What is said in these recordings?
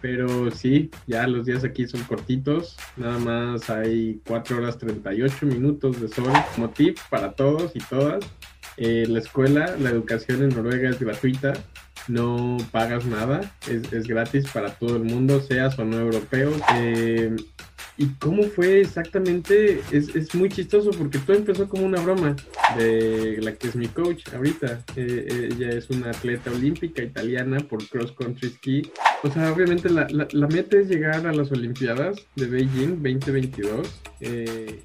Pero sí, ya los días aquí son cortitos. Nada más hay 4 horas 38 minutos de sol. Como tip para todos y todas. Eh, la escuela, la educación en Noruega es gratuita. No pagas nada. Es, es gratis para todo el mundo, seas o no europeo. Eh, ¿Y cómo fue exactamente? Es, es, muy chistoso porque todo empezó como una broma de la que es mi coach ahorita. Eh, ella es una atleta olímpica italiana por cross country ski. O sea, obviamente la, la, la meta es llegar a las Olimpiadas de Beijing 2022. Eh,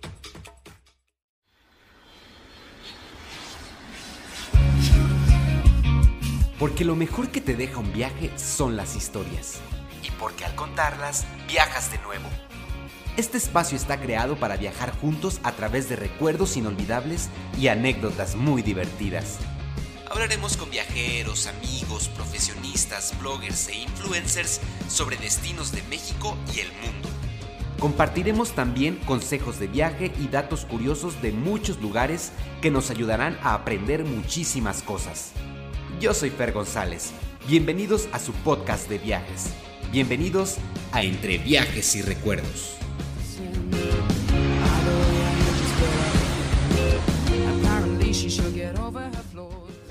porque lo mejor que te deja un viaje son las historias. Y porque al contarlas, viajas de nuevo. Este espacio está creado para viajar juntos a través de recuerdos inolvidables y anécdotas muy divertidas. Hablaremos con viajeros, amigos, profesionistas, bloggers e influencers sobre destinos de México y el mundo. Compartiremos también consejos de viaje y datos curiosos de muchos lugares que nos ayudarán a aprender muchísimas cosas. Yo soy Fer González. Bienvenidos a su podcast de viajes. Bienvenidos a Entre Viajes y Recuerdos.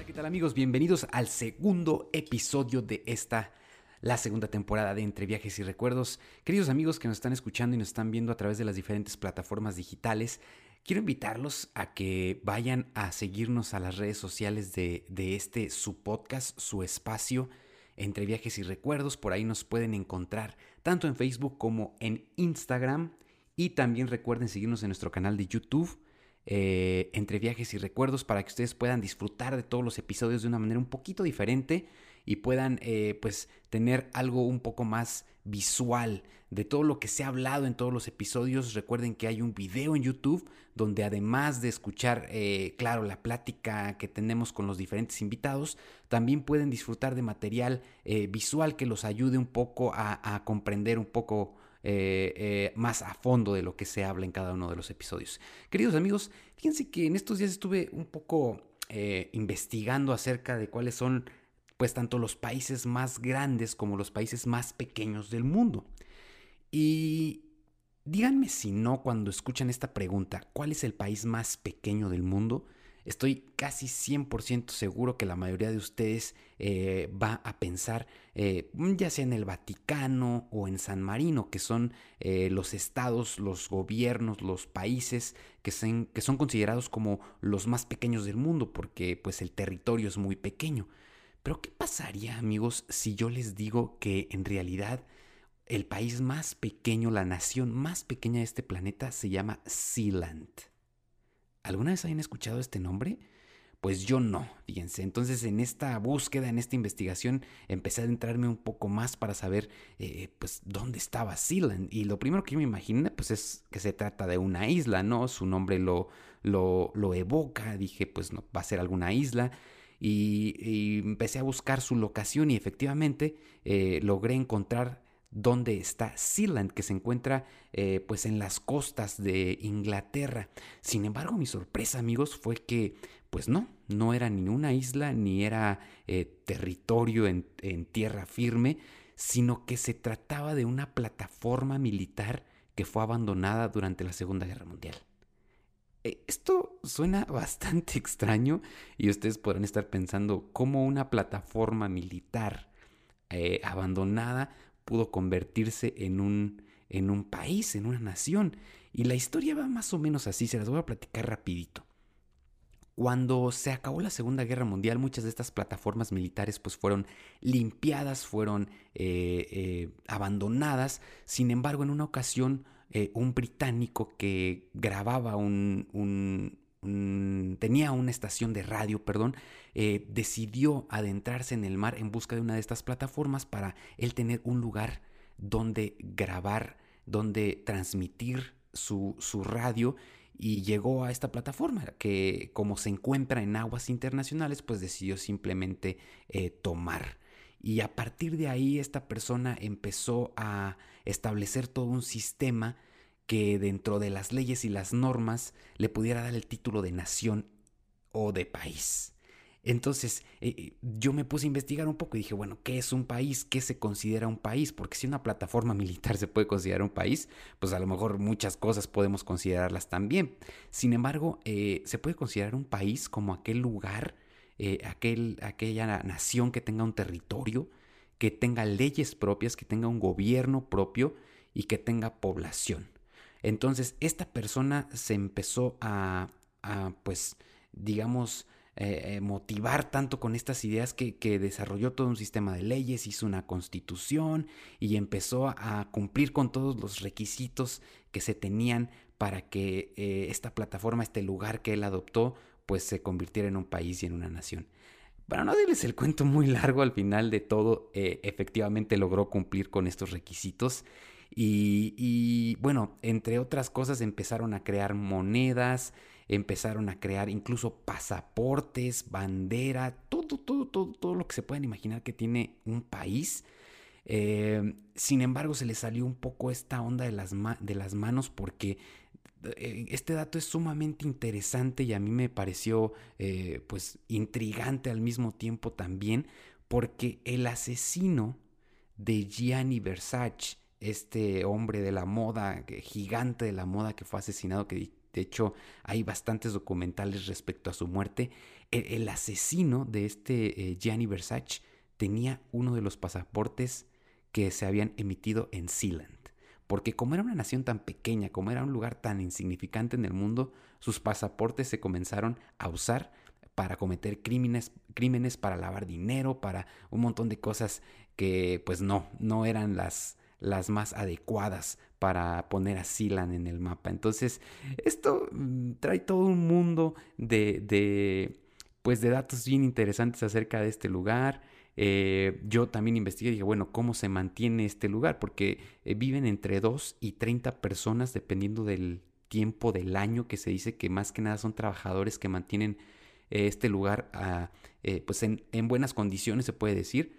¿Qué tal amigos? Bienvenidos al segundo episodio de esta, la segunda temporada de Entre Viajes y Recuerdos. Queridos amigos que nos están escuchando y nos están viendo a través de las diferentes plataformas digitales, quiero invitarlos a que vayan a seguirnos a las redes sociales de, de este, su podcast, su espacio, Entre Viajes y Recuerdos. Por ahí nos pueden encontrar tanto en Facebook como en Instagram. Y también recuerden seguirnos en nuestro canal de YouTube eh, entre viajes y recuerdos para que ustedes puedan disfrutar de todos los episodios de una manera un poquito diferente y puedan eh, pues tener algo un poco más visual de todo lo que se ha hablado en todos los episodios. Recuerden que hay un video en YouTube donde además de escuchar, eh, claro, la plática que tenemos con los diferentes invitados, también pueden disfrutar de material visual que los ayude un poco a, a comprender un poco eh, eh, más a fondo de lo que se habla en cada uno de los episodios. Queridos amigos, fíjense que en estos días estuve un poco eh, investigando acerca de cuáles son pues tanto los países más grandes como los países más pequeños del mundo. Y díganme si no cuando escuchan esta pregunta, ¿cuál es el país más pequeño del mundo? Estoy casi 100% seguro que la mayoría de ustedes eh, va a pensar eh, ya sea en el Vaticano o en San Marino, que son eh, los estados, los gobiernos, los países que, son considerados como los más pequeños del mundo, porque pues el territorio es muy pequeño. Pero ¿qué pasaría amigos si yo les digo que en realidad el país más pequeño, la nación más pequeña de este planeta se llama Sealand? ¿Alguna vez hayan escuchado este nombre? Pues yo no, fíjense. Entonces en esta búsqueda, en esta investigación, empecé a adentrarme un poco más para saber, eh, pues, dónde estaba Sealand. Y lo primero que yo me imaginé, pues, es que se trata de una isla, ¿no? Su nombre lo, lo, lo evoca. Dije, pues, no, va a ser alguna isla. Y, empecé a buscar su locación y efectivamente eh, logré encontrar dónde está Sealand, que se encuentra eh, pues en las costas de Inglaterra. Sin embargo, mi sorpresa, amigos, fue que pues no, no era ni una isla ni era eh, territorio en, tierra firme, sino que se trataba de una plataforma militar que fue abandonada durante la Segunda Guerra Mundial. Eh, esto suena bastante extraño y ustedes podrán estar pensando cómo una plataforma militar abandonada pudo convertirse en un, en un país, en una nación. Y la historia va más o menos así, se las voy a platicar rapidito. Cuando se acabó la Segunda Guerra Mundial, muchas de estas plataformas militares pues fueron limpiadas, fueron eh, eh, abandonadas. Sin embargo, en una ocasión, eh, un británico que grababa un, tenía una estación de radio, perdón, eh, decidió adentrarse en el mar en busca de una de estas plataformas para él tener un lugar donde grabar, donde transmitir su, su radio y llegó a esta plataforma que como se encuentra en aguas internacionales pues decidió simplemente eh, tomar. Y a partir de ahí esta persona empezó a establecer todo un sistema que dentro de las leyes y las normas le pudiera dar el título de nación o de país. Entonces, eh, eh, yo me puse a investigar un poco y dije, bueno, ¿qué es un país? ¿Qué se considera un país? Porque si una plataforma militar se puede considerar un país, pues a lo mejor muchas cosas podemos considerarlas también. Sin embargo, eh, se puede considerar un país como aquel lugar, aquel, aquella nación que tenga un territorio, que tenga leyes propias, que tenga un gobierno propio y que tenga población. Entonces, esta persona se empezó a, pues, digamos, eh, eh, motivar tanto con estas ideas que, desarrolló todo un sistema de leyes, hizo una constitución y empezó a cumplir con todos los requisitos que se tenían para que eh, esta plataforma, este lugar que él adoptó, pues se convirtiera en un país y en una nación. Para no darles el cuento muy largo, al final de todo, efectivamente logró cumplir con estos requisitos. Y, bueno, entre otras cosas empezaron a crear monedas, empezaron a crear incluso pasaportes, bandera, todo, todo, todo, todo lo que se puedan imaginar que tiene un país. Eh, sin embargo, se le salió un poco esta onda de las, de las manos porque eh, este dato es sumamente interesante y a mí me pareció eh, pues intrigante al mismo tiempo también porque el asesino de Gianni Versace, este hombre de la moda, gigante de la moda que fue asesinado, que de hecho hay bastantes documentales respecto a su muerte, el, asesino de este eh, Gianni Versace tenía uno de los pasaportes que se habían emitido en Sealand. Porque como era una nación tan pequeña, como era un lugar tan insignificante en el mundo, sus pasaportes se comenzaron a usar para cometer crímenes, crímenes, para lavar dinero, para un montón de cosas que pues no, no eran las, las más adecuadas para poner a Silan en el mapa. Entonces, esto mm, trae todo un mundo de, pues de datos bien interesantes acerca de este lugar. Eh, yo también investigué y dije, bueno, ¿cómo se mantiene este lugar? Porque eh, viven entre 2 y 30 personas dependiendo del tiempo del año que se dice que más que nada son trabajadores que mantienen eh, este lugar pues en, en, buenas condiciones, se puede decir.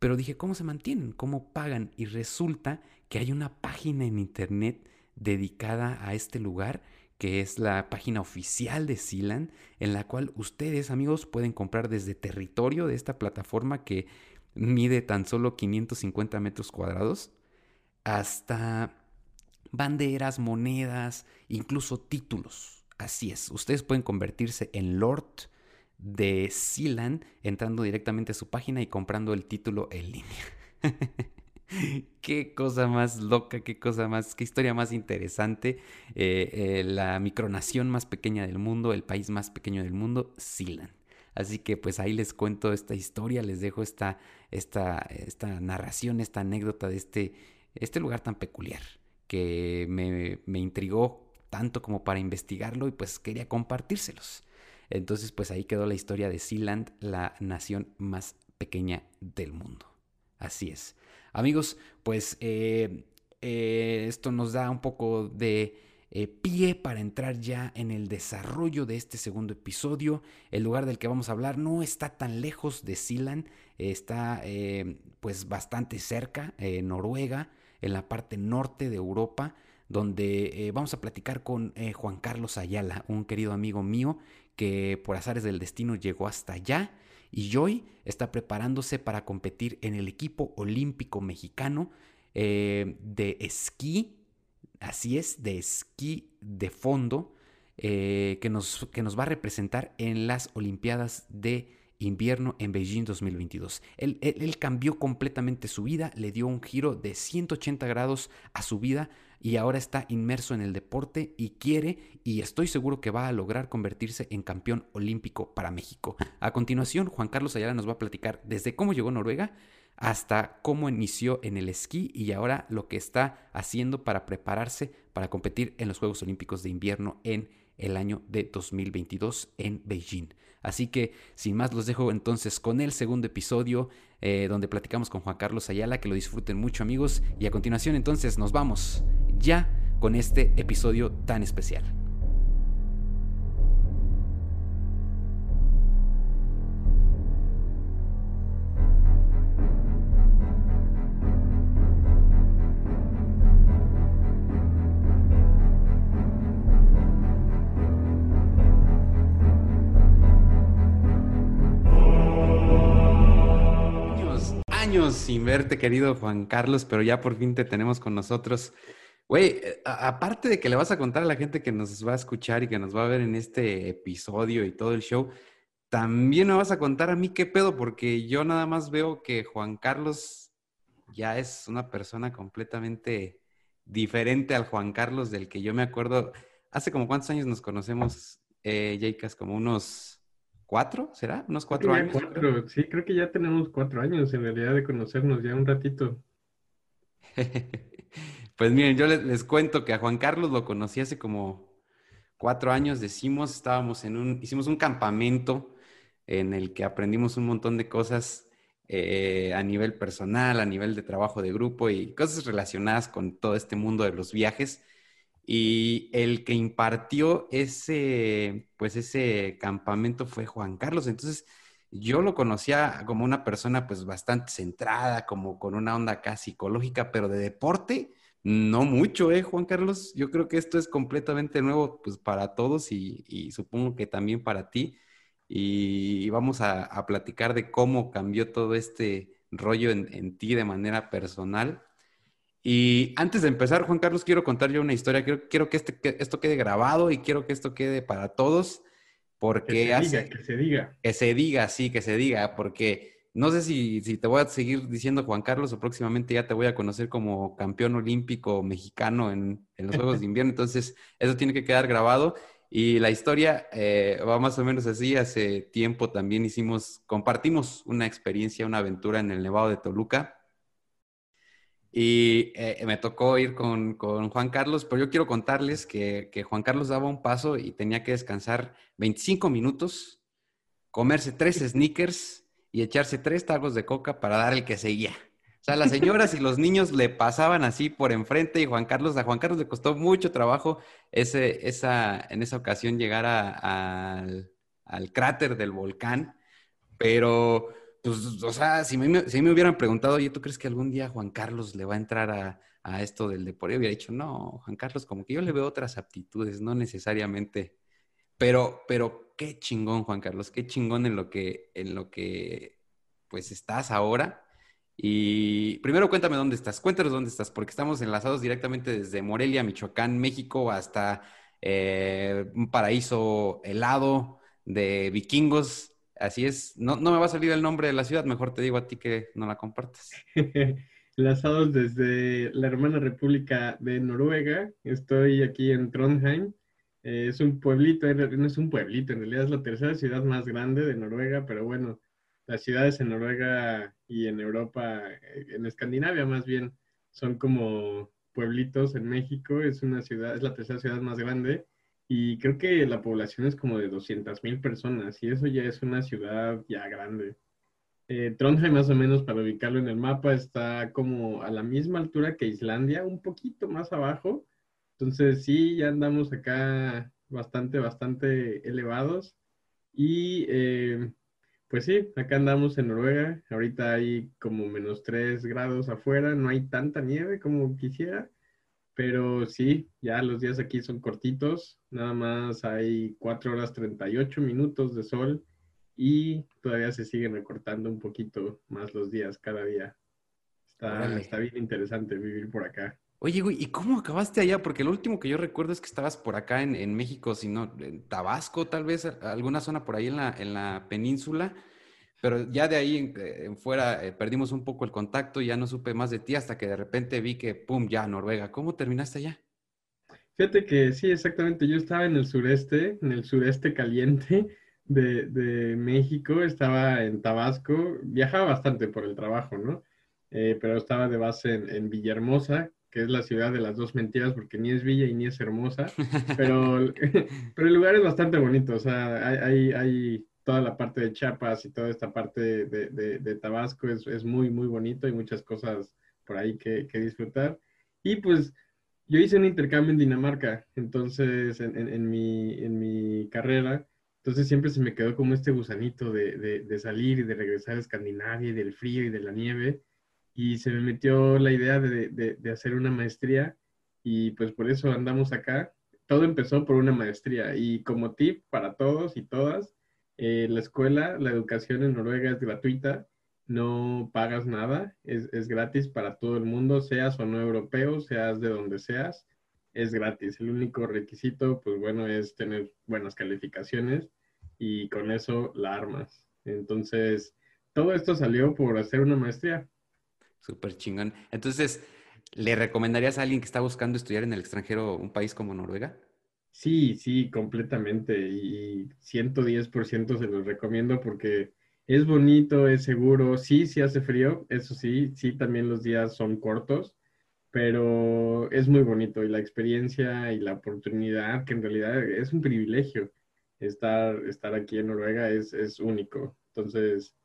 Pero dije, ¿cómo se mantienen? ¿Cómo pagan? Y resulta que hay una página en internet dedicada a este lugar, que es la página oficial de Sealand, en la cual ustedes, amigos, pueden comprar desde territorio de esta plataforma que mide tan solo 550 metros cuadrados, hasta banderas, monedas, incluso títulos. Así es, ustedes pueden convertirse en Lord de Sealand entrando directamente a su página y comprando el título en línea. qué cosa más loca, qué cosa más, qué historia más interesante. Eh, eh, la micronación más pequeña del mundo, el país más pequeño del mundo, Sealand. Así que pues ahí les cuento esta historia, les dejo esta, esta, esta narración, esta anécdota de este, este lugar tan peculiar que me, me intrigó tanto como para investigarlo y pues quería compartírselos. Entonces, pues ahí quedó la historia de Sealand, la nación más pequeña del mundo. Así es. Amigos, pues eh, eh, esto nos da un poco de eh, pie para entrar ya en el desarrollo de este segundo episodio. El lugar del que vamos a hablar no está tan lejos de Sealand, está pues bastante cerca, Noruega, en la parte norte de Europa donde vamos a platicar con Juan Carlos Ayala, un querido amigo mío que por azares del destino llegó hasta allá y hoy está preparándose para competir en el equipo olímpico mexicano eh, de esquí, así es, de esquí de fondo, eh, que, nos, que nos va a representar en las Olimpiadas de invierno en Beijing 2022. Él, él, cambió completamente su vida, le dio un giro de 180 grados a su vida y ahora está inmerso en el deporte y quiere y estoy seguro que va a lograr convertirse en campeón olímpico para México. A continuación, Juan Carlos Ayala nos va a platicar desde cómo llegó a Noruega hasta cómo inició en el esquí y ahora lo que está haciendo para prepararse para competir en los Juegos Olímpicos de Invierno en el año de 2022 en Beijing. Así que sin más los dejo entonces con el segundo episodio eh, donde platicamos con Juan Carlos Ayala, que lo disfruten mucho amigos y a continuación entonces nos vamos ya con este episodio tan especial. Verte, querido Juan Carlos, pero ya por fin te tenemos con nosotros. Güey, aparte de que le vas a contar a la gente que nos va a escuchar y que nos va a ver en este episodio y todo el show, también me vas a contar a mí qué pedo, porque yo nada más veo que Juan Carlos ya es una persona completamente diferente al Juan Carlos del que yo me acuerdo. ¿Hace como cuántos años nos conocemos, eh, Como unos cuatro, ¿será? ¿Unos cuatro años? sí, creo que ya tenemos cuatro años en realidad de conocernos ya un ratito. pues miren, yo les, cuento que a Juan Carlos lo conocí hace como cuatro años, decimos, estábamos en un, hicimos un campamento en el que aprendimos un montón de cosas eh, a nivel personal, a nivel de trabajo de grupo y cosas relacionadas con todo este mundo de los viajes. Y el que impartió ese, pues ese campamento fue Juan Carlos. Entonces, yo lo conocía como una persona pues bastante centrada, como con una onda acá psicológica, pero de deporte, no mucho, ¿eh, Juan Carlos? Yo creo que esto es completamente nuevo pues para todos y, supongo que también para ti. Y vamos a, platicar de cómo cambió todo este rollo en, en ti de manera personal. Y antes de empezar, Juan Carlos, quiero contar yo una historia. Quiero, quiero que, este, esto quede grabado y quiero que esto quede para todos. Porque que se hace, diga, que se diga. Que se diga, sí, que se diga. Porque no sé si, si, te voy a seguir diciendo Juan Carlos o próximamente ya te voy a conocer como campeón olímpico mexicano en, en los Juegos de Invierno. Entonces, eso tiene que quedar grabado. Y la historia eh, va más o menos así. Hace tiempo también hicimos, compartimos una experiencia, una aventura en el Nevado de Toluca y eh, me tocó ir con, Juan Carlos, pero yo quiero contarles que, Juan Carlos daba un paso y tenía que descansar 25 minutos, comerse tres sneakers y echarse tres tagos de coca para dar el que seguía. O sea, las señoras y los niños le pasaban así por enfrente y Juan Carlos, a Juan Carlos le costó mucho trabajo ese, esa, en esa ocasión llegar al, al cráter del volcán, pero pues, o sea, si me, me hubieran preguntado, oye, ¿tú crees que algún día Juan Carlos le va a entrar a, esto del deporte? Hubiera dicho, no, Juan Carlos, como que yo le veo otras aptitudes, no necesariamente. Pero, pero qué chingón, Juan Carlos, qué chingón en lo que, en lo que, pues, estás ahora. Y primero cuéntame dónde estás, cuéntanos dónde estás, porque estamos enlazados directamente desde Morelia, Michoacán, México, hasta eh, un paraíso helado de vikingos Así es, no, no me va a salir el nombre de la ciudad, mejor te digo a ti que no la compartas. Enlazados desde la hermana República de Noruega, estoy aquí en Trondheim. Eh, es un pueblito, no es un pueblito, en realidad es la tercera ciudad más grande de Noruega, pero bueno, las ciudades en Noruega y en Europa, eh, en Escandinavia más bien, son como pueblitos en México, es una ciudad, es la tercera ciudad más grande y creo que la población es como de 200 mil personas y eso ya es una ciudad ya grande. Eh, Trondheim más o menos, para ubicarlo en el mapa, está como a la misma altura que Islandia, un poquito más abajo. Entonces sí, ya andamos acá bastante, bastante elevados. Y eh, pues sí, acá andamos en Noruega. Ahorita hay como menos 3 grados afuera, no hay tanta nieve como quisiera. Pero sí, ya los días aquí son cortitos, nada más hay 4 horas 38 minutos de sol y todavía se siguen recortando un poquito más los días cada día. Está, bien interesante vivir por acá. Oye, güey, ¿y cómo acabaste allá? Porque lo último que yo recuerdo es que estabas por acá en, en México, sino en Tabasco, tal vez, alguna zona por ahí en la, en la península. Pero ya de ahí en, fuera eh, perdimos un poco el contacto y ya no supe más de ti hasta que de repente vi que, ¡pum!, ya Noruega. ¿Cómo terminaste allá? Fíjate que sí, exactamente. Yo estaba en el sureste, en el sureste caliente de, México. Estaba en Tabasco. Viajaba bastante por el trabajo, ¿no? Eh, pero estaba de base en, Villahermosa, que es la ciudad de las dos mentiras, porque ni es villa y ni es hermosa. Pero, pero el lugar es bastante bonito. O sea, hay, hay toda la parte de Chiapas y toda esta parte de, Tabasco es, muy, muy bonito. y muchas cosas por ahí que, disfrutar. Y pues yo hice un intercambio en Dinamarca, entonces en, mi, en mi carrera. Entonces siempre se me quedó como este gusanito de, salir y de regresar a Escandinavia y del frío y de la nieve. Y se me metió la idea de, hacer una maestría y pues por eso andamos acá. Todo empezó por una maestría y como tip para todos y todas, eh, la escuela, la educación en Noruega es gratuita, no pagas nada, es, es, gratis para todo el mundo, seas o no europeo, seas de donde seas, es gratis. El único requisito, pues bueno, es tener buenas calificaciones y con eso la armas. Entonces, todo esto salió por hacer una maestría. Súper chingón. Entonces, ¿le recomendarías a alguien que está buscando estudiar en el extranjero un país como Noruega? Sí, sí, completamente. Y 110% se los recomiendo porque es bonito, es seguro, sí, sí hace frío, eso sí, sí, también los días son cortos, pero es muy bonito y la experiencia y la oportunidad, que en realidad es un privilegio estar, estar aquí en Noruega, es, es único. Entonces,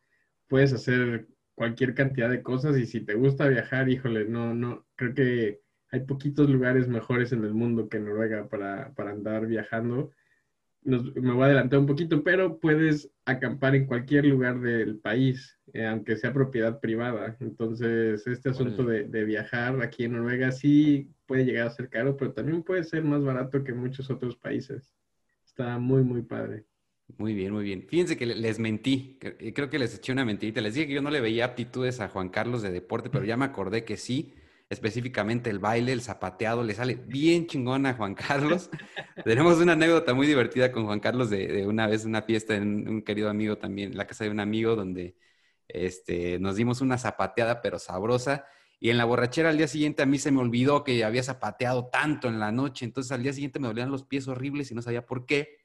puedes hacer cualquier cantidad de cosas y si te gusta viajar, híjole, no, no, creo que hay poquitos lugares mejores en el mundo que Noruega para, para andar viajando me voy a adelantar un poquito, pero puedes acampar en cualquier lugar del país, eh, aunque sea propiedad privada. Entonces, este asunto de, viajar aquí en Noruega sí puede llegar a ser caro, pero también puede ser más barato que muchos otros países. Está muy, muy padre. Muy bien, muy bien. Fíjense que les mentí, eh, creo que les eché una mentirita. Les dije que yo no le veía aptitudes a Juan Carlos de deporte, pero ya me acordé que sí específicamente el baile, el zapateado, le sale bien chingón a Juan Carlos. Tenemos una anécdota muy divertida con Juan Carlos de, una vez una fiesta en un querido amigo también, la casa de un amigo, donde este, nos dimos una zapateada pero sabrosa. Y en la borrachera al día siguiente a mí se me olvidó que había zapateado tanto en la noche, entonces al día siguiente me dolían los pies horribles y no sabía por qué.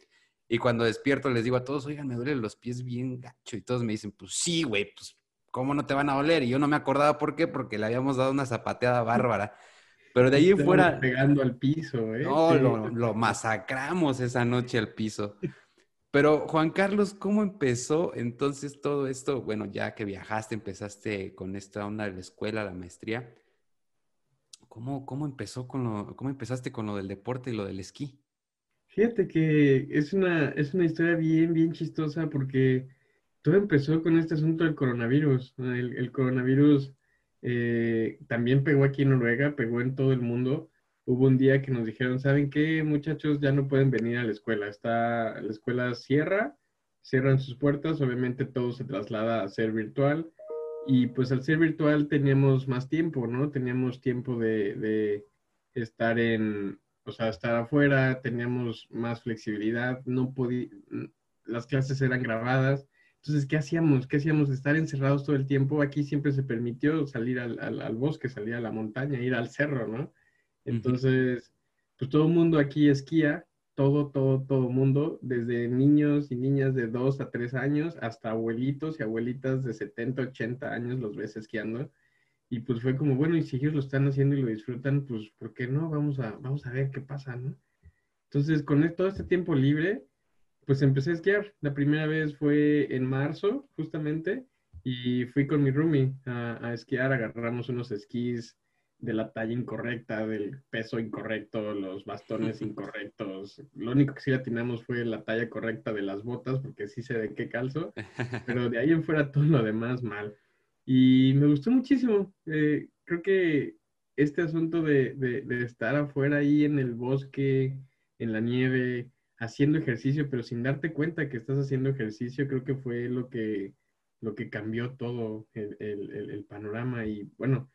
Y cuando despierto les digo a todos, oigan, me duelen los pies bien gacho. Y todos me dicen, pues sí, güey, pues ¿cómo no te van a oler? Y yo no me acordaba por qué, porque le habíamos dado una zapateada bárbara. Pero de ahí en fuera. Pegando al piso, ¿eh? No, lo, masacramos esa noche al piso. Pero Juan Carlos, ¿cómo empezó entonces todo esto? Bueno, ya que viajaste, empezaste con esta onda de la escuela, la maestría. ¿Cómo, cómo empezó con lo, cómo empezaste con lo del deporte y lo del esquí? Fíjate que es una, es una historia bien, bien chistosa porque todo empezó con este asunto del coronavirus. El, coronavirus eh, también pegó aquí en Noruega, pegó en todo el mundo. Hubo un día que nos dijeron, ¿saben qué, muchachos? Ya no pueden venir a la escuela. Está, la escuela cierra, cierran sus puertas, obviamente todo se traslada a ser virtual. Y pues al ser virtual teníamos más tiempo, ¿no? Teníamos tiempo de, de estar en, o sea, estar afuera, teníamos más flexibilidad, no podía, las clases eran grabadas, entonces, ¿qué hacíamos? ¿Qué hacíamos? Estar encerrados todo el tiempo. Aquí siempre se permitió salir al, al, bosque, salir a la montaña, ir al cerro, ¿no? Entonces, pues todo el mundo aquí esquía, todo, todo, todo mundo, desde niños y niñas de 2 a 3 años hasta abuelitos y abuelitas de 70, 80 años los ves esquiando. Y pues fue como, bueno, y si ellos lo están haciendo y lo disfrutan, pues, ¿por qué no? Vamos a, vamos a ver qué pasa, ¿no? Entonces, con todo este tiempo libre, pues empecé a esquiar. La primera vez fue en marzo, justamente, y fui con mi roomie a, esquiar. Agarramos unos esquís de la talla incorrecta, del peso incorrecto, los bastones incorrectos. Lo único que sí atinamos fue la talla correcta de las botas, porque sí sé de qué calzo, pero de ahí en fuera todo lo demás mal. Y me gustó muchísimo. Eh, creo que este asunto de, de estar afuera ahí en el bosque, en la nieve, haciendo ejercicio, pero sin darte cuenta que estás haciendo ejercicio, creo que fue lo que, lo que cambió todo el, panorama. Y bueno,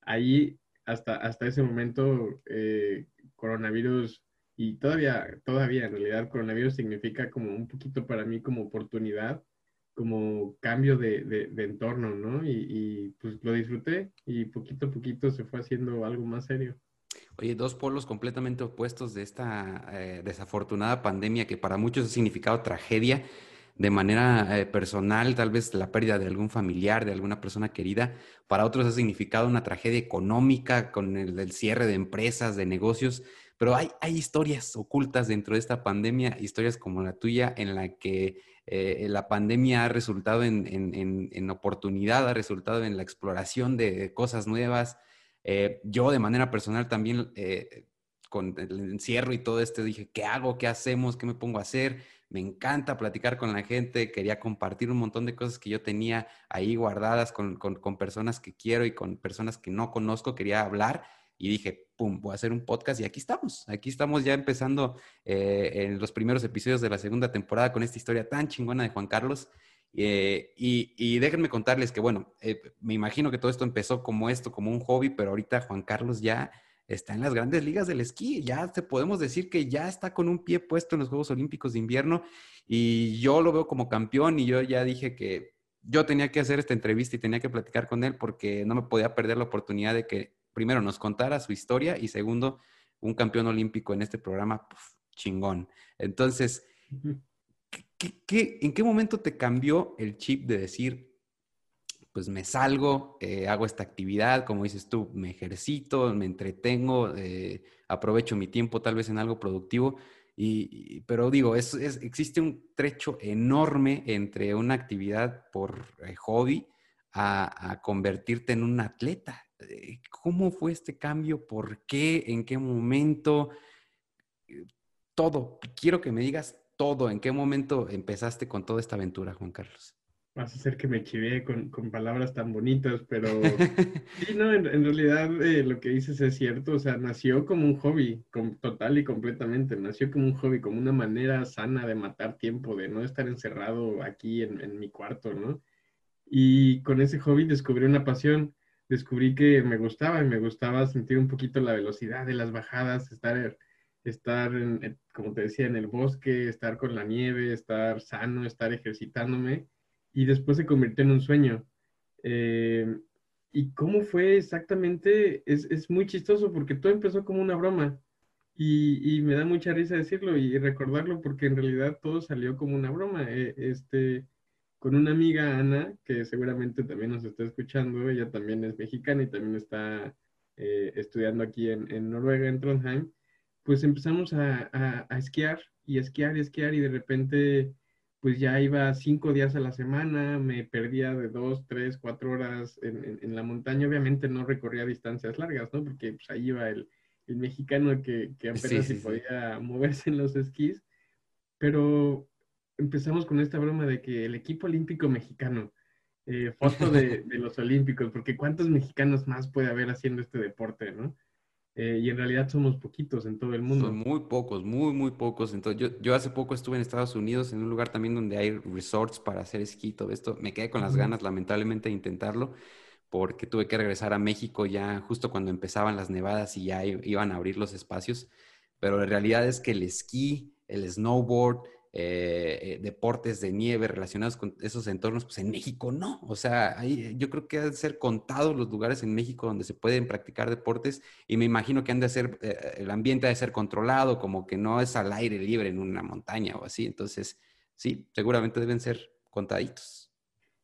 ahí hasta, hasta ese momento, eh, coronavirus, y todavía, todavía en realidad, coronavirus significa como un poquito para mí como oportunidad, como cambio de, entorno, ¿no? Y, y pues lo disfruté y poquito a poquito se fue haciendo algo más serio. Oye, dos polos completamente opuestos de esta eh, desafortunada pandemia que para muchos ha significado tragedia de manera eh, personal, tal vez la pérdida de algún familiar, de alguna persona querida. Para otros ha significado una tragedia económica con el, cierre de empresas, de negocios. Pero hay, hay, historias ocultas dentro de esta pandemia, historias como la tuya, en la que eh, la pandemia ha resultado en, en, oportunidad, ha resultado en la exploración de cosas nuevas, eh, yo de manera personal también, eh, con el encierro y todo esto, dije, ¿qué hago? ¿Qué hacemos? ¿Qué me pongo a hacer? Me encanta platicar con la gente, quería compartir un montón de cosas que yo tenía ahí guardadas con, con, personas que quiero y con personas que no conozco, quería hablar y dije, pum, voy a hacer un podcast y aquí estamos, aquí estamos ya empezando eh, en los primeros episodios de la segunda temporada con esta historia tan chingona de Juan Carlos Eh, y, déjenme contarles que, bueno, eh, me imagino que todo esto empezó como esto, como un hobby, pero ahorita Juan Carlos ya está en las grandes ligas del esquí. Ya te podemos decir que ya está con un pie puesto en los Juegos Olímpicos de invierno y yo lo veo como campeón y yo ya dije que yo tenía que hacer esta entrevista y tenía que platicar con él porque no me podía perder la oportunidad de que primero nos contara su historia y segundo, un campeón olímpico en este programa, chingón. Entonces, en qué momento te cambió el chip de decir, pues me salgo, eh, hago esta actividad, como dices tú, me ejercito, me entretengo, eh, aprovecho mi tiempo tal vez en algo productivo? Y, pero digo, existe un trecho enorme entre una actividad por eh, hobby a, convertirte en un atleta. ¿Cómo fue este cambio? ¿Por qué? ¿En qué momento? Todo. Quiero que me digas todo. ¿En qué momento empezaste con toda esta aventura, Juan Carlos? Vas a hacer que me chivé con, palabras tan bonitas, pero sí, no, en, realidad eh, lo que dices es cierto, o sea, nació como un hobby, total y completamente, nació como un hobby, como una manera sana de matar tiempo, de no estar encerrado aquí en, mi cuarto, ¿no? Y con ese hobby descubrí una pasión, descubrí que me gustaba y me gustaba sentir un poquito la velocidad de las bajadas, estar, estar como te decía, en el bosque, estar con la nieve, estar sano, estar ejercitándome y después se convirtió en un sueño. Eh, ¿Y cómo fue exactamente? Es, muy chistoso porque todo empezó como una broma y, me da mucha risa decirlo y recordarlo porque en realidad todo salió como una broma. Eh, este, con una amiga, Ana, que seguramente también nos está escuchando, ella también es mexicana y también está eh, estudiando aquí en, Noruega, en Trondheim, pues empezamos a, a esquiar y esquiar y esquiar y de repente pues ya iba cinco días a la semana, me perdía de dos, tres, cuatro horas en, la montaña. Obviamente no recorría distancias largas, ¿no? Porque pues, ahí iba el, mexicano que, que apenas se podía moverse en los esquís. Pero empezamos con esta broma de que el equipo olímpico mexicano, eh, foto de, de, los olímpicos, porque ¿cuántos mexicanos más puede haber haciendo este deporte, no? Eh, y en realidad somos poquitos en todo el mundo. Son muy pocos, muy, muy pocos. Entonces, yo, yo, hace poco estuve en Estados Unidos, en un lugar también donde hay resorts para hacer esquí, todo esto. Me quedé con las ganas, lamentablemente, de intentarlo, porque tuve que regresar a México ya justo cuando empezaban las nevadas y ya iban a abrir los espacios. Pero la realidad es que el esquí, el snowboard, eh, eh, deportes de nieve relacionados con esos entornos, pues en México no. O sea, hay, yo creo que han de ser contados los lugares en México donde se pueden practicar deportes y me imagino que han de ser, eh, el ambiente ha de ser controlado, como que no es al aire libre en una montaña o así. Entonces, sí, seguramente deben ser contaditos.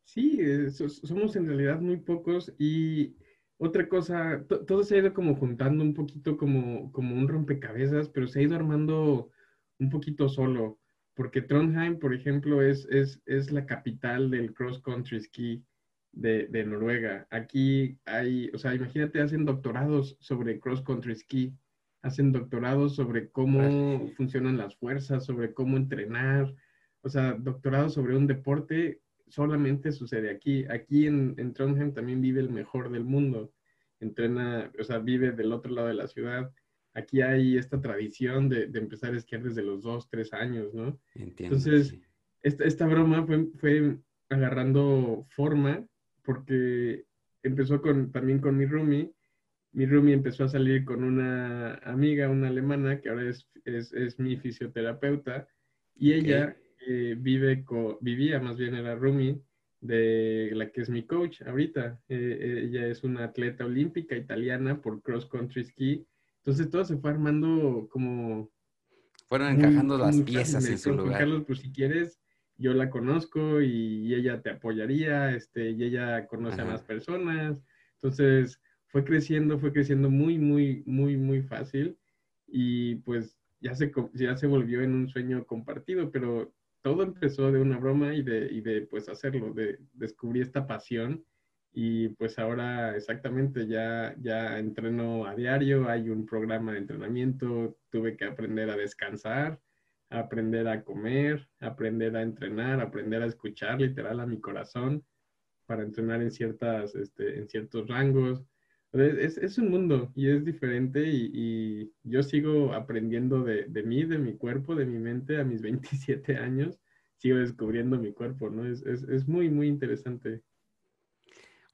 Sí, somos en realidad muy pocos y otra cosa, todo se ha ido como juntando un poquito como, como un rompecabezas, pero se ha ido armando un poquito solo porque Trondheim, por ejemplo, es, es, es la capital del cross country ski de, de, Noruega. Aquí hay, o sea, imagínate, hacen doctorados sobre cross country ski, hacen doctorados sobre cómo funcionan las fuerzas, sobre cómo entrenar, o sea, doctorados sobre un deporte solamente sucede aquí. Aquí en, en Trondheim también vive el mejor del mundo. Entrena, o sea, vive del otro lado de la ciudad aquí hay esta tradición de, empezar a esquiar desde los dos, tres años, ¿no? Entiendo. Entonces, esta, broma fue, agarrando forma porque empezó con, también con mi roomie. Mi roomie empezó a salir con una amiga, una alemana, que ahora es, es, mi fisioterapeuta, y ella eh, vive vivía, más bien era roomie, de la que es mi coach ahorita. Eh, eh, ella es una atleta olímpica italiana por cross country ski entonces todo se fue armando como... Fueron encajando las piezas en su lugar. Carlos, pues si quieres, yo la conozco y, ella te apoyaría, este, y ella conoce a más personas. Entonces fue creciendo, fue creciendo muy, muy, muy, muy fácil y pues ya se, ya se volvió en un sueño compartido, pero todo empezó de una broma y de, y de pues hacerlo, de descubrir esta pasión y pues ahora exactamente ya, ya entreno a diario, hay un programa de entrenamiento, tuve que aprender a descansar, aprender a comer, aprender a entrenar, aprender a escuchar literal a mi corazón para entrenar en, ciertas, este, en ciertos rangos. Es, es, un mundo y es diferente y, yo sigo aprendiendo de, de, mí, de mi cuerpo, de mi mente a mis 27 años. sigo descubriendo mi cuerpo, ¿no? Es, es, es muy, muy interesante.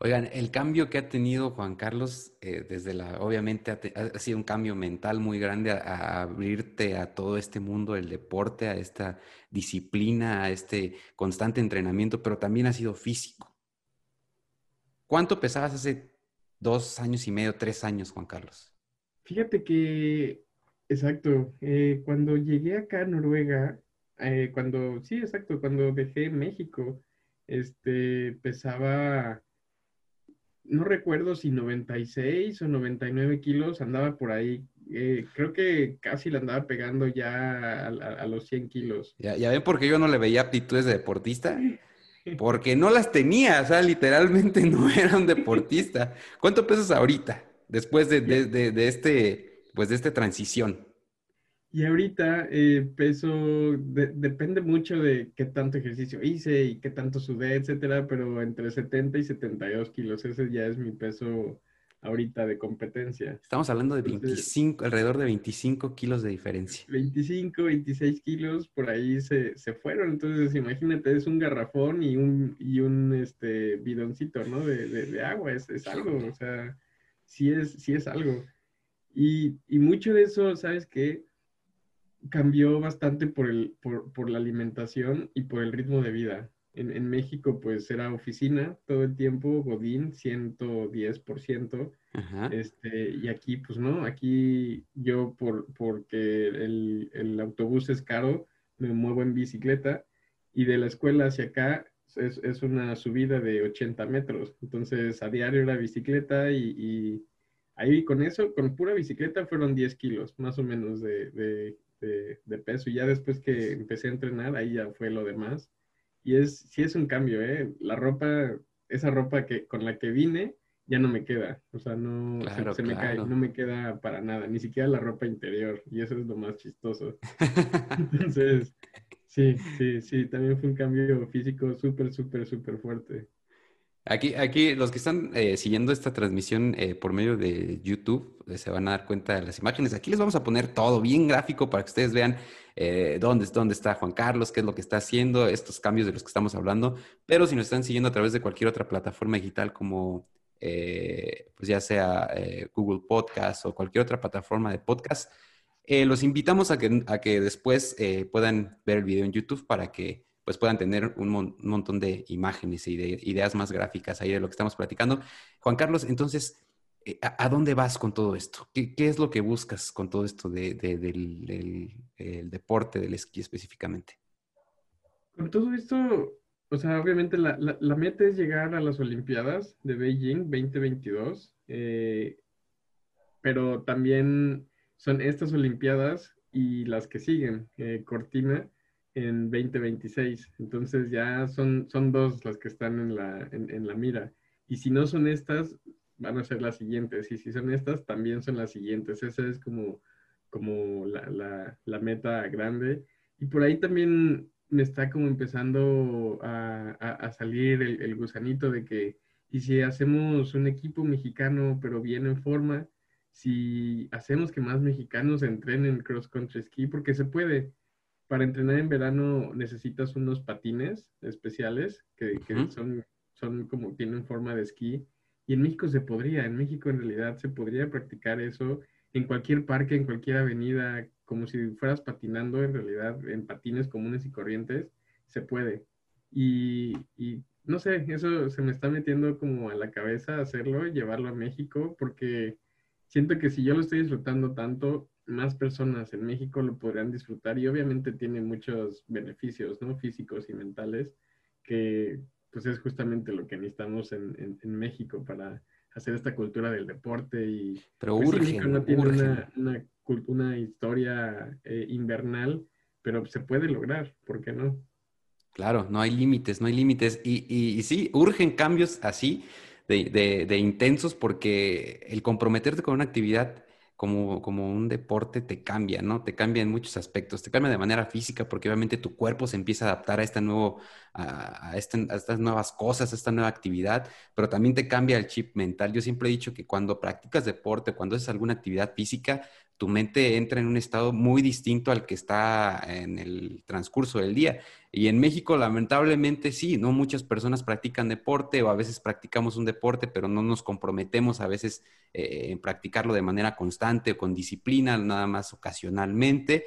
Oigan, el cambio que ha tenido Juan Carlos, eh, desde la, obviamente ha, sido un cambio mental muy grande a, abrirte a todo este mundo del deporte, a esta disciplina, a este constante entrenamiento, pero también ha sido físico. ¿Cuánto pesabas hace dos años y medio, tres años, Juan Carlos? Fíjate que, exacto, eh, cuando llegué acá a Noruega, eh, cuando, sí, exacto, cuando dejé México, este, pesaba no recuerdo si 96 o 99 kilos, andaba por ahí. Eh, creo que casi la andaba pegando ya a, los 100 kilos. ¿Ya, ¿Ya, ven por qué yo no le veía aptitudes de deportista? Porque no las tenía, o sea, literalmente no era un deportista. ¿Cuánto pesas ahorita, después de, de, de, de este, pues de esta transición? Y ahorita eh, peso, depende mucho de qué tanto ejercicio hice y qué tanto sudé, etcétera, pero entre 70 y 72 kilos, ese ya es mi peso ahorita de competencia. Estamos hablando de 25, alrededor de 25 kilos de diferencia. 25, 26 kilos, por ahí se, se, fueron. Entonces, imagínate, es un garrafón y un, y un este, bidoncito, ¿no? De, de, de agua, es, es, algo, o sea, sí es, sí es algo. Y, y mucho de eso, ¿sabes qué? Cambió bastante por, el, por, por, la alimentación y por el ritmo de vida. En, en, México, pues era oficina todo el tiempo, Godín, 110%. Este, y aquí, pues no, aquí yo, por, porque el, el, autobús es caro, me muevo en bicicleta y de la escuela hacia acá es, es una subida de 80 metros. Entonces, a diario la bicicleta y, y ahí con eso, con pura bicicleta fueron 10 kilos más o menos de, de, de, peso. Y ya después que empecé a entrenar, ahí ya fue lo demás. Y es, sí es un cambio, ¿eh? La ropa, esa ropa que, con la que vine, ya no me queda. O sea, no se, me cae, no me queda para nada, ni siquiera la ropa interior. Y eso es lo más chistoso. Entonces, sí, sí, sí, también fue un cambio físico súper, súper, súper fuerte. Aquí, aquí los que están eh, siguiendo esta transmisión eh, por medio de YouTube eh, se van a dar cuenta de las imágenes. Aquí les vamos a poner todo bien gráfico para que ustedes vean dónde, dónde está Juan Carlos, qué es lo que está haciendo, estos cambios de los que estamos hablando. Pero si nos están siguiendo a través de cualquier otra plataforma digital como pues ya sea Google Podcast o cualquier otra plataforma de podcast, los invitamos a que, a que después puedan ver el video en YouTube para que pues puedan tener un, montón de imágenes y de ideas más gráficas ahí de lo que estamos platicando. Juan Carlos, entonces, eh, ¿a, dónde vas con todo esto? ¿Qué, es lo que buscas con todo esto del, deporte, del esquí específicamente? Con todo esto, o sea, obviamente la, meta es llegar a las Olimpiadas de Beijing 2022, eh, pero también son estas Olimpiadas y las que siguen, eh, Cortina en 2026. Entonces ya son, son dos las que están en la, en, la mira. Y si no son estas, van a ser las siguientes. Y si son estas, también son las siguientes. Esa es como, como la, la, meta grande. Y por ahí también me está como empezando a, a, salir el, el, gusanito de que, y si hacemos un equipo mexicano, pero bien en forma, si hacemos que más mexicanos entrenen cross country ski, porque se puede para entrenar en verano necesitas unos patines especiales que, son, son como tienen forma de esquí. Y en México se podría, en México en realidad se podría practicar eso en cualquier parque, en cualquier avenida, como si fueras patinando en realidad en patines comunes y corrientes, se puede. Y, y no sé, eso se me está metiendo como a la cabeza hacerlo, llevarlo a México, porque siento que si yo lo estoy disfrutando tanto, más personas en México lo podrán disfrutar y obviamente tiene muchos beneficios, ¿no? Físicos y mentales, que pues es justamente lo que necesitamos en, en, México para hacer esta cultura del deporte y... Pero pues, México no tiene una, una, una, historia eh, invernal, pero se puede lograr, ¿por qué no? Claro, no hay límites, no hay límites. Y, y, y sí, urgen cambios así de, intensos porque el comprometerte con una actividad como, como un deporte te cambia, ¿no? Te cambia en muchos aspectos. Te cambia de manera física porque obviamente tu cuerpo se empieza a adaptar a esta nuevo, este, a, estas nuevas cosas, a esta nueva actividad, pero también te cambia el chip mental. Yo siempre he dicho que cuando practicas deporte, cuando haces alguna actividad física, tu mente entra en un estado muy distinto al que está en el transcurso del día. Y en México, lamentablemente, sí, no muchas personas practican deporte o a veces practicamos un deporte, pero no nos comprometemos a veces eh, en practicarlo de manera constante o con disciplina, nada más ocasionalmente.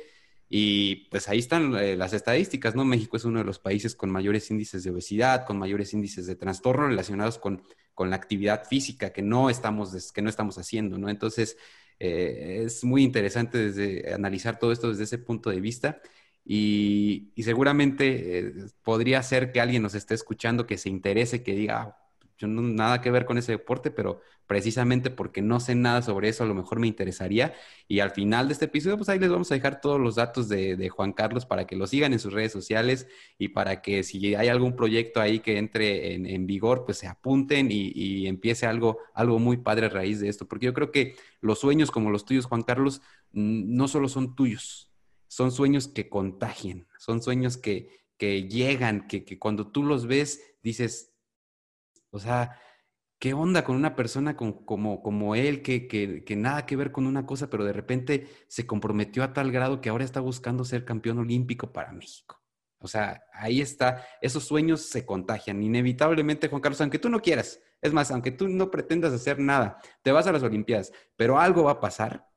Y pues ahí están eh, las estadísticas, ¿no? México es uno de los países con mayores índices de obesidad, con mayores índices de trastorno relacionados con, con la actividad física que no estamos, que no estamos haciendo, ¿no? Entonces, eh, es muy interesante desde, analizar todo esto desde ese punto de vista. Y, seguramente eh, podría ser que alguien nos esté escuchando que se interese, que diga, yo no nada que ver con ese deporte, pero precisamente porque no sé nada sobre eso, a lo mejor me interesaría. Y al final de este episodio, pues ahí les vamos a dejar todos los datos de, Juan Carlos para que lo sigan en sus redes sociales y para que si hay algún proyecto ahí que entre en, vigor, pues se apunten y, empiece algo, algo muy padre a raíz de esto. Porque yo creo que los sueños como los tuyos, Juan Carlos, no solo son tuyos, son sueños que contagian, son sueños que, que llegan, que, que cuando tú los ves, dices, o sea, ¿qué onda con una persona como, como él que, que, nada que ver con una cosa, pero de repente se comprometió a tal grado que ahora está buscando ser campeón olímpico para México? O sea, ahí está, esos sueños se contagian inevitablemente, Juan Carlos, aunque tú no quieras. Es más, aunque tú no pretendas hacer nada, te vas a las Olimpiadas, pero algo va a pasar,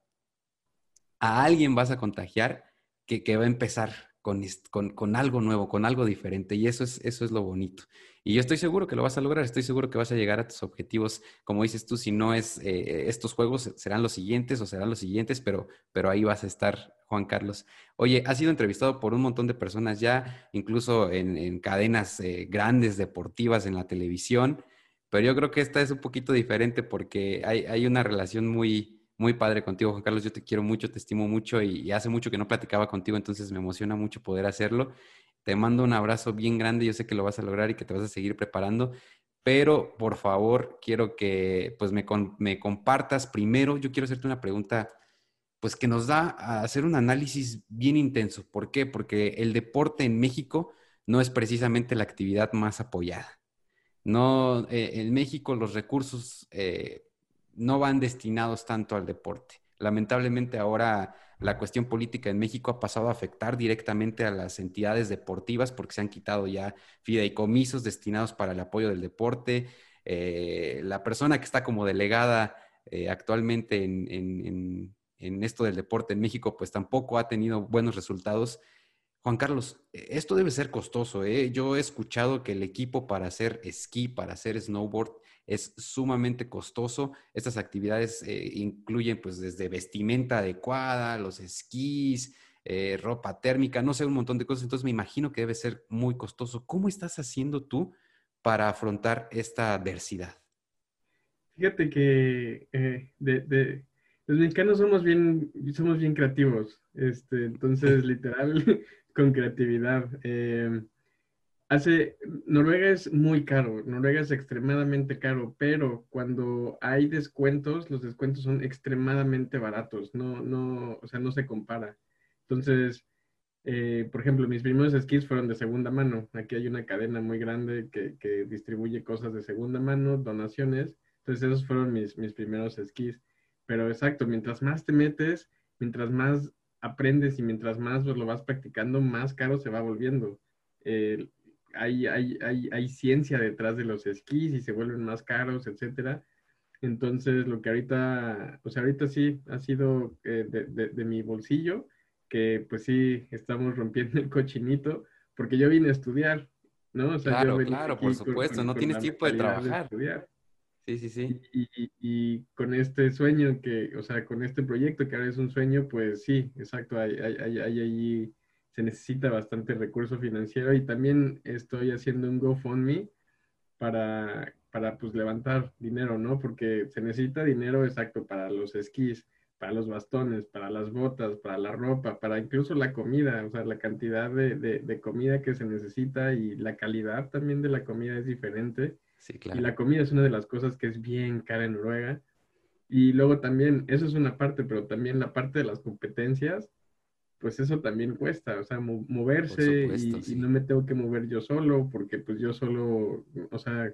a alguien vas a contagiar que, que va a empezar con, algo nuevo, con algo diferente. Y eso es, eso es lo bonito. Y yo estoy seguro que lo vas a lograr, estoy seguro que vas a llegar a tus objetivos, como dices tú, si no es eh, estos juegos, serán los siguientes o serán los siguientes, pero, pero ahí vas a estar, Juan Carlos. Oye, has sido entrevistado por un montón de personas ya, incluso en, cadenas eh, grandes deportivas en la televisión, pero yo creo que esta es un poquito diferente porque hay, hay una relación muy, muy padre contigo, Juan Carlos. Yo te quiero mucho, te estimo mucho y, hace mucho que no platicaba contigo, entonces me emociona mucho poder hacerlo. Te mando un abrazo bien grande, yo sé que lo vas a lograr y que te vas a seguir preparando, pero por favor quiero que pues me, me compartas primero, yo quiero hacerte una pregunta pues que nos da a hacer un análisis bien intenso. ¿Por qué? Porque el deporte en México no es precisamente la actividad más apoyada. No, eh, en México los recursos eh, no van destinados tanto al deporte. Lamentablemente ahora la cuestión política en México ha pasado a afectar directamente a las entidades deportivas porque se han quitado ya fideicomisos destinados para el apoyo del deporte. Eh, la persona que está como delegada eh, actualmente en, esto del deporte en México, pues tampoco ha tenido buenos resultados. Juan Carlos, esto debe ser costoso. ¿eh? Yo he escuchado que el equipo para hacer esquí, para hacer snowboard, es sumamente costoso. Estas actividades eh, incluyen pues desde vestimenta adecuada, los esquís, eh, ropa térmica, no sé, un montón de cosas. Entonces me imagino que debe ser muy costoso. ¿Cómo estás haciendo tú para afrontar esta adversidad? Fíjate que eh, de, los mexicanos somos bien, somos bien creativos. Este, entonces, literal, con creatividad. Hace, Noruega es muy caro, Noruega es extremadamente caro, pero cuando hay descuentos, los descuentos son extremadamente baratos, no, no, o sea, no se compara. Entonces, eh, por ejemplo, mis primeros esquís fueron de segunda mano. Aquí hay una cadena muy grande que, que, distribuye cosas de segunda mano, donaciones. Entonces, esos fueron mis, mis primeros esquís. Pero exacto, mientras más te metes, mientras más aprendes y mientras más lo vas practicando, más caro se va volviendo. Hay, hay, hay, hay, ciencia detrás de los esquís y se vuelven más caros, etcétera. Entonces, lo que ahorita, pues ahorita sí ha sido eh, de, de, mi bolsillo, que pues sí estamos rompiendo el cochinito, porque yo vine a estudiar, ¿no? O sea, claro, claro, por supuesto, no tienes tiempo de trabajar. sí, sí, sí. Y, y, y, con este sueño que, o sea, con este proyecto que ahora es un sueño, pues sí, exacto, hay, hay, hay, hay se necesita bastante recurso financiero y también estoy haciendo un GoFundMe para, para pues levantar dinero, ¿no? Porque se necesita dinero exacto para los esquís, para los bastones, para las botas, para la ropa, para incluso la comida, o sea, la cantidad de, de, comida que se necesita y la calidad también de la comida es diferente. Sí, claro. Y la comida es una de las cosas que es bien cara en Noruega. Y luego también, eso es una parte, pero también la parte de las competencias pues eso también cuesta, o sea, moverse y, no me tengo que mover yo solo, porque pues yo solo, o sea,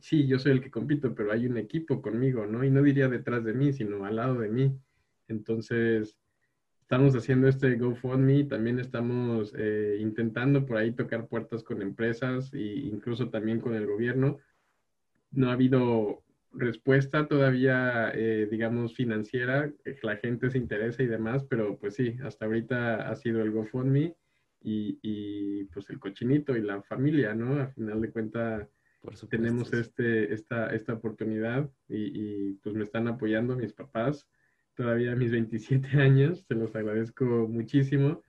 sí, yo soy el que compito, pero hay un equipo conmigo, ¿no? Y no diría detrás de mí, sino al lado de mí. Entonces, estamos haciendo este GoFundMe, también estamos eh, intentando por ahí tocar puertas con empresas e incluso también con el gobierno. No ha habido respuesta todavía, eh, digamos, financiera, la gente se interesa y demás, pero pues sí, hasta ahorita ha sido el GoFundMe y, y pues el cochinito y la familia, ¿no? A final de cuentas tenemos este, esta, esta oportunidad y, y, pues me están apoyando mis papás todavía mis 27 años, se los agradezco muchísimo.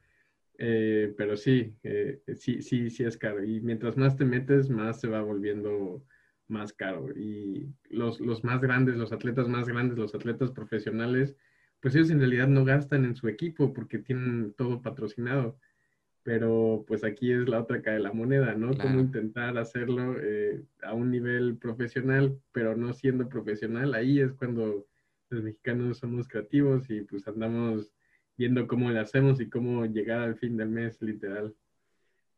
Eh, pero sí, eh, sí, sí, sí es caro. Y mientras más te metes, más se va volviendo más caro. Y los, los más grandes, los atletas más grandes, los atletas profesionales, pues ellos en realidad no gastan en su equipo porque tienen todo patrocinado. Pero pues aquí es la otra cara de la moneda, ¿no? Cómo intentar hacerlo eh, a un nivel profesional, pero no siendo profesional. Ahí es cuando los mexicanos somos creativos y pues andamos viendo cómo le hacemos y cómo llegar al fin del mes, literal.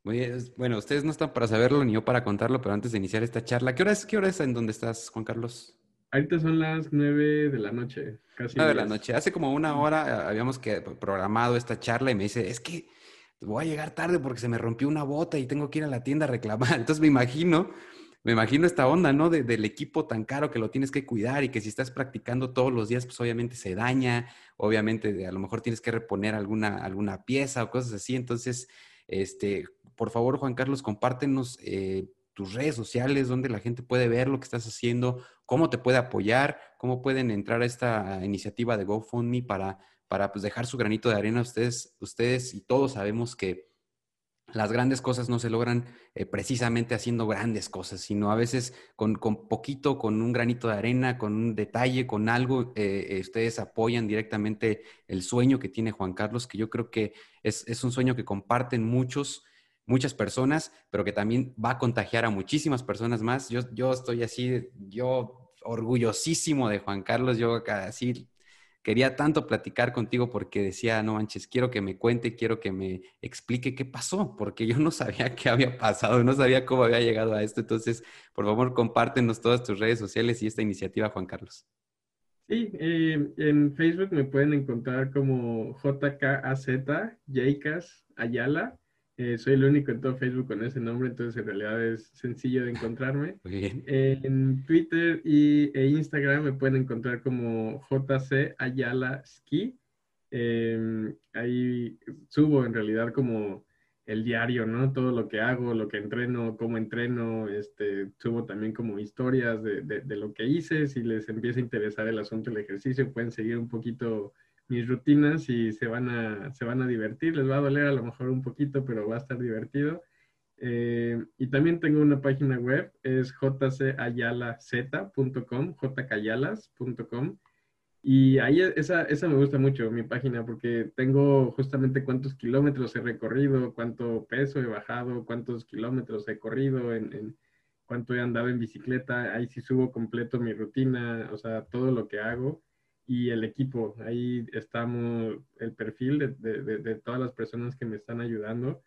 Bueno, ustedes no están para saberlo ni yo para contarlo, pero antes de iniciar esta charla, ¿qué hora es, qué hora es en donde estás, Juan Carlos? Ahorita son las nueve de la noche, casi. Nueve de la noche. Hace como una hora eh, habíamos que, programado esta charla y me dice, es que voy a llegar tarde porque se me rompió una bota y tengo que ir a la tienda a reclamar. Entonces me imagino me imagino esta onda, ¿no? del equipo tan caro que lo tienes que cuidar y que si estás practicando todos los días, pues obviamente se daña, obviamente a lo mejor tienes que reponer alguna, alguna pieza o cosas así. Entonces, este, por favor, Juan Carlos, compártenos eh, tus redes sociales, donde la gente puede ver lo que estás haciendo, cómo te puede apoyar, cómo pueden entrar a esta iniciativa de GoFundMe para, para pues, dejar su granito de arena. Ustedes, ustedes y todos sabemos que las grandes cosas no se logran eh, precisamente haciendo grandes cosas, sino a veces con, poquito, con un granito de arena, con un detalle, con algo, eh, eh, ustedes apoyan directamente el sueño que tiene Juan Carlos, que yo creo que es, es, un sueño que comparten muchos, muchas personas, pero que también va a contagiar a muchísimas personas más. Yo, yo estoy así, yo orgullosísimo de Juan Carlos, yo así quería tanto platicar contigo porque decía, no manches, quiero que me cuente, quiero que me explique qué pasó, porque yo no sabía qué había pasado, no sabía cómo había llegado a esto. Entonces, por favor, compártenos todas tus redes sociales y esta iniciativa, Juan Carlos. Sí, eh, en Facebook me pueden encontrar como JKAZ, Jaikas Ayala. Eh, soy el único en todo Facebook con ese nombre, entonces en realidad es sencillo de encontrarme. en Twitter y, e Instagram me pueden encontrar como JC Ayala Ski. Em, ahí subo en realidad como el diario, ¿no? Todo lo que hago, lo que entreno, cómo entreno, este, subo también como historias de, de, de lo que hice. Si les empieza a interesar el asunto del ejercicio, pueden seguir un poquito mis rutinas y se van, a, se van a divertir. Les va a doler a lo mejor un poquito, pero va a estar divertido. Eh, y también tengo una página web, es jcayalaz.com, jcayalas.com. Y ahí esa, esa me gusta mucho, mi página, porque tengo justamente cuántos kilómetros he recorrido, cuánto peso he bajado, cuántos kilómetros he corrido, en, en cuánto he andado en bicicleta. Ahí sí subo completo mi rutina, o sea, todo lo que hago y el equipo. Ahí estamos, el perfil de, de, de, todas las personas que me están ayudando.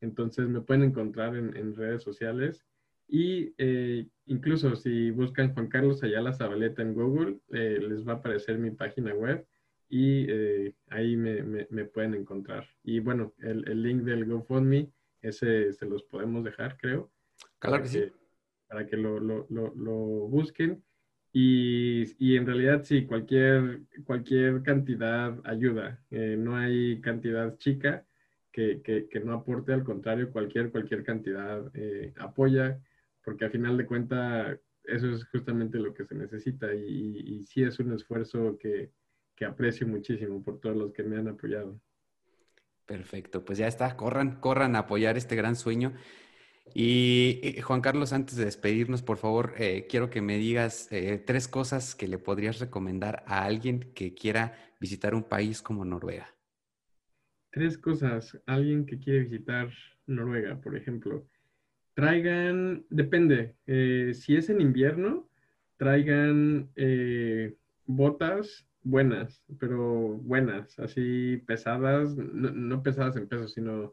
Entonces me pueden encontrar en, en redes sociales y eh, incluso si buscan Juan Carlos Ayala Zabaleta en Google, eh, les va a aparecer mi página web y eh, ahí me, me, me, pueden encontrar. Y bueno, el, el, link del GoFundMe, ese se los podemos dejar, creo. Claro que, sí. Para que lo, lo, lo, lo busquen. Y, y, en realidad sí, cualquier, cualquier cantidad ayuda. Eh, no hay cantidad chica que, que, que, no aporte, al contrario, cualquier, cualquier cantidad eh, apoya, porque al final de cuentas eso es justamente lo que se necesita y, y, sí es un esfuerzo que, que aprecio muchísimo por todos los que me han apoyado. Perfecto, pues ya está, corran, corran a apoyar este gran sueño. Y Juan Carlos, antes de despedirnos, por favor, eh, quiero que me digas eh, tres cosas que le podrías recomendar a alguien que quiera visitar un país como Noruega. Tres cosas. Alguien que quiere visitar Noruega, por ejemplo. Traigan, depende, eh, si es en invierno, traigan botas buenas, pero buenas, así pesadas, no, pesadas en peso, sino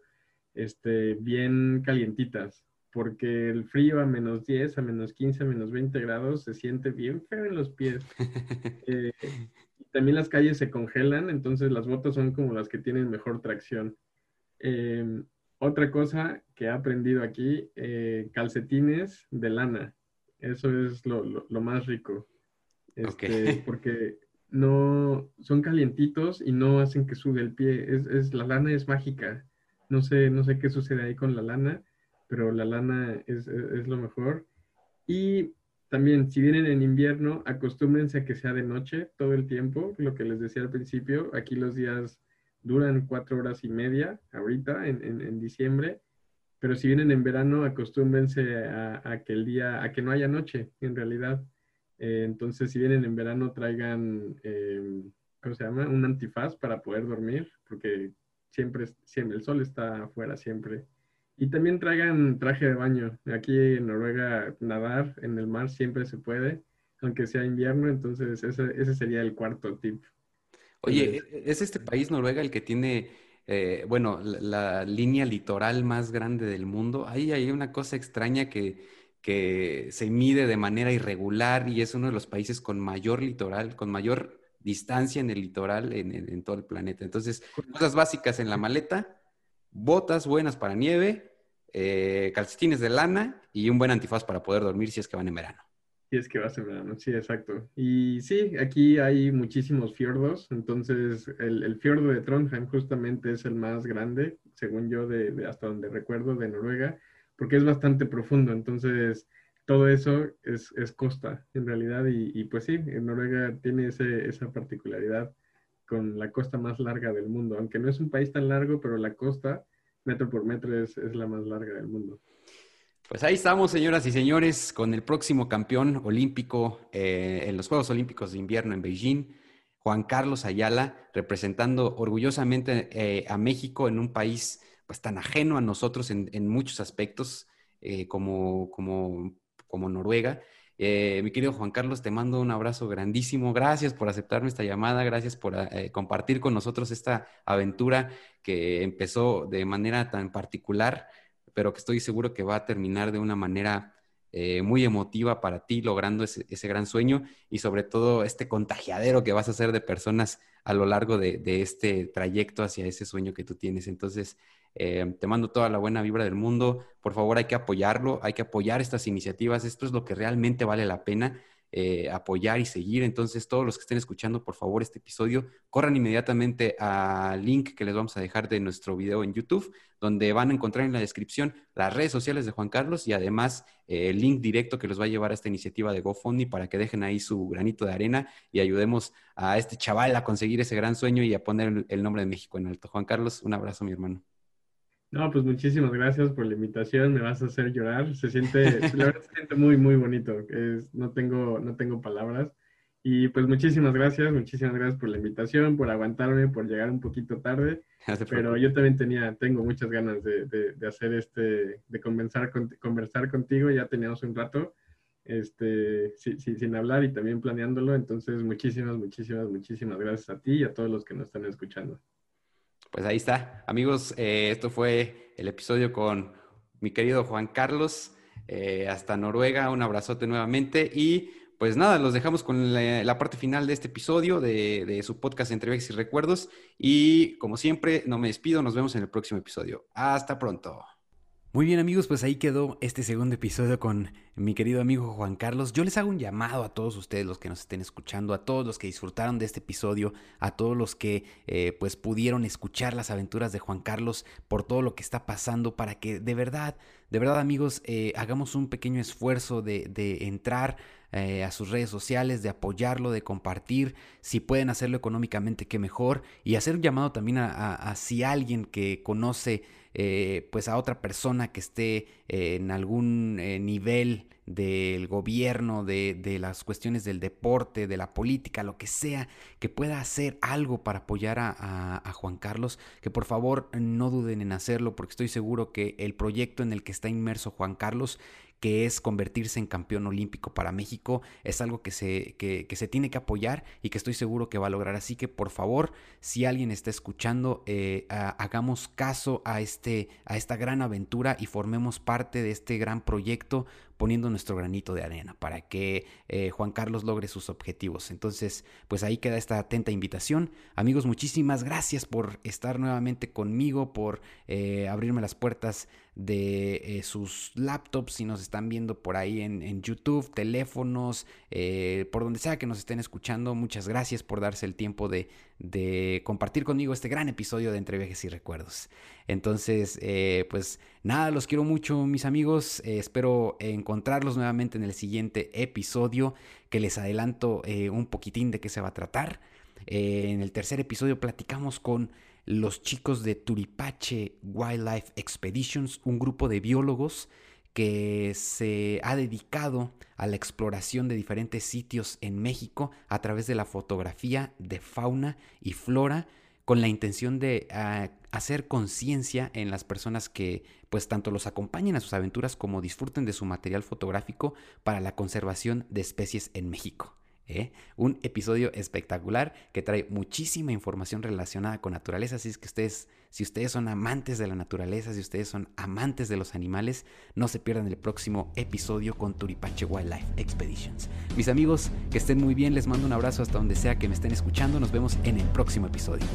este, bien calientitas, porque el frío a menos 10, a menos 15, a menos 20 grados se siente bien feo en los pies. Eh, también las calles se congelan, entonces las botas son como las que tienen mejor tracción. Em, otra cosa que he aprendido aquí, eh, calcetines de lana. Eso es lo, más rico. Este, porque no son calientitos y no hacen que sude el pie. Es, la lana es mágica. No sé, no sé qué sucede ahí con la lana, pero la lana es, es lo mejor. Y también, si vienen en invierno, acostúmbrense a que sea de noche todo el tiempo, lo que les decía al principio. Aquí los días duran cuatro horas y media, ahorita, en, diciembre. Pero si vienen en verano, acostúmbrense a, que el día, a que no haya noche, en realidad. Eh, entonces, si vienen en verano, traigan, em, ¿cómo se llama? Un antifaz para poder dormir, porque siempre, siempre el sol está afuera siempre. Y también traigan traje de baño. Aquí en Noruega nadar en el mar siempre se puede, aunque sea invierno, entonces ese, sería el cuarto tip. Oye, e, ¿es este país Noruega el que tiene, eh, bueno, la, línea litoral más grande del mundo? Ahí hay una cosa extraña que, que se mide de manera irregular y es uno de los países con mayor litoral, con mayor distancia en el litoral en, en todo el planeta. Entonces, cosas básicas en la maleta botas buenas para nieve, eh, calcetines de lana y un buen antifaz para poder dormir si es que van en verano. Si es que vas en verano, sí, exacto. Y sí, aquí hay muchísimos fiordos, entonces el, fiordo de Trondheim justamente es el más grande, según yo, de, hasta donde recuerdo, de Noruega, porque es bastante profundo, entonces todo eso es, costa en realidad y, y, pues sí, en Noruega tiene ese, esa particularidad con la costa más larga del mundo, aunque no es un país tan largo, pero la costa, metro por metro, es, la más larga del mundo. Pues ahí estamos, señoras y señores, con el próximo campeón olímpico eh, en los Juegos Olímpicos de Invierno en Beijing, Juan Carlos Ayala, representando orgullosamente eh, a México en un país pues tan ajeno a nosotros en, muchos aspectos eh, como, como, como Noruega. Eh, mi querido Juan Carlos, te mando un abrazo grandísimo. Gracias por aceptarme esta llamada, gracias por eh, compartir con nosotros esta aventura que empezó de manera tan particular, pero que estoy seguro que va a terminar de una manera eh, muy emotiva para ti, logrando ese, gran sueño y sobre todo este contagiadero que vas a hacer de personas a lo largo de este trayecto hacia ese sueño que tú tienes. Entonces, eh, te mando toda la buena vibra del mundo. Por favor, hay que apoyarlo, hay que apoyar estas iniciativas. Esto es lo que realmente vale la pena. Eh, apoyar y seguir. Entonces, todos los que estén escuchando, por favor, este episodio, corran inmediatamente al link que les vamos a dejar de nuestro video en YouTube, donde van a encontrar en la descripción las redes sociales de Juan Carlos y además eh, el link directo que los va a llevar a esta iniciativa de GoFundMe para que dejen ahí su granito de arena y ayudemos a este chaval a conseguir ese gran sueño y a poner el nombre de México en alto. Juan Carlos, un abrazo, mi hermano. No, pues muchísimas gracias por la invitación, me vas a hacer llorar, se siente, la verdad se siente muy, muy bonito, es, no, tengo, no tengo palabras. Y pues muchísimas gracias, muchísimas gracias por la invitación, por aguantarme, por llegar un poquito tarde. pero yo también tenía, tengo muchas ganas de, de, hacer este, de conversar, conversar contigo, ya teníamos un rato, este, sin hablar y también planeándolo. Entonces, muchísimas, muchísimas, muchísimas gracias a ti y a todos los que nos están escuchando. Pues ahí está. Amigos, eh, esto fue el episodio con mi querido Juan Carlos. Eh, hasta Noruega, un abrazote nuevamente. Y pues nada, los dejamos con la, parte final de este episodio de, de su podcast Entre Viajes y Recuerdos. Y como siempre, no me despido, nos vemos en el próximo episodio. Hasta pronto. Muy bien amigos, pues ahí quedó este segundo episodio con mi querido amigo Juan Carlos. Yo les hago un llamado a todos ustedes, los que nos estén escuchando, a todos los que disfrutaron de este episodio, a todos los que eh, pues pudieron escuchar las aventuras de Juan Carlos por todo lo que está pasando, para que de verdad, de verdad amigos, eh, hagamos un pequeño esfuerzo de, entrar eh, a sus redes sociales, de apoyarlo, de compartir. Si pueden hacerlo económicamente, qué mejor. Y hacer un llamado también a si alguien que conoce eh, pues a otra persona que esté en algún eh, nivel del gobierno, de, las cuestiones del deporte, de la política, lo que sea, que pueda hacer algo para apoyar a, Juan Carlos, que por favor no duden en hacerlo, porque estoy seguro que el proyecto en el que está inmerso Juan Carlos que es convertirse en campeón olímpico para México. Es algo que se, que, se tiene que apoyar y que estoy seguro que va a lograr. Así que por favor, si alguien está escuchando, eh, hagamos caso a, este, a esta gran aventura y formemos parte de este gran proyecto poniendo nuestro granito de arena para que eh, Juan Carlos logre sus objetivos. Entonces, pues ahí queda esta atenta invitación. Amigos, muchísimas gracias por estar nuevamente conmigo, por eh, abrirme las puertas de eh, sus laptops, si nos están viendo por ahí en, YouTube, teléfonos, por donde sea que nos estén escuchando. Muchas gracias por darse el tiempo de, compartir conmigo este gran episodio de Entre Viajes y Recuerdos. Entonces, pues nada, los quiero mucho, mis amigos. espero encontrarlos nuevamente en el siguiente episodio, que les adelanto eh, un poquitín de qué se va a tratar. Eh, en el tercer episodio platicamos con los chicos de Turipache Wildlife Expeditions, un grupo de biólogos que se ha dedicado a la exploración de diferentes sitios en México a través de la fotografía de fauna y flora con la intención de ah, hacer conciencia en las personas que pues tanto los acompañen a sus aventuras como disfruten de su material fotográfico para la conservación de especies en México. ¿Eh? Un episodio espectacular que trae muchísima información relacionada con naturaleza, así es que ustedes, si ustedes son amantes de la naturaleza, si ustedes son amantes de los animales, no se pierdan el próximo episodio con Turipache Wildlife Expeditions. Mis amigos, que estén muy bien, les mando un abrazo hasta donde sea que me estén escuchando, nos vemos en el próximo episodio.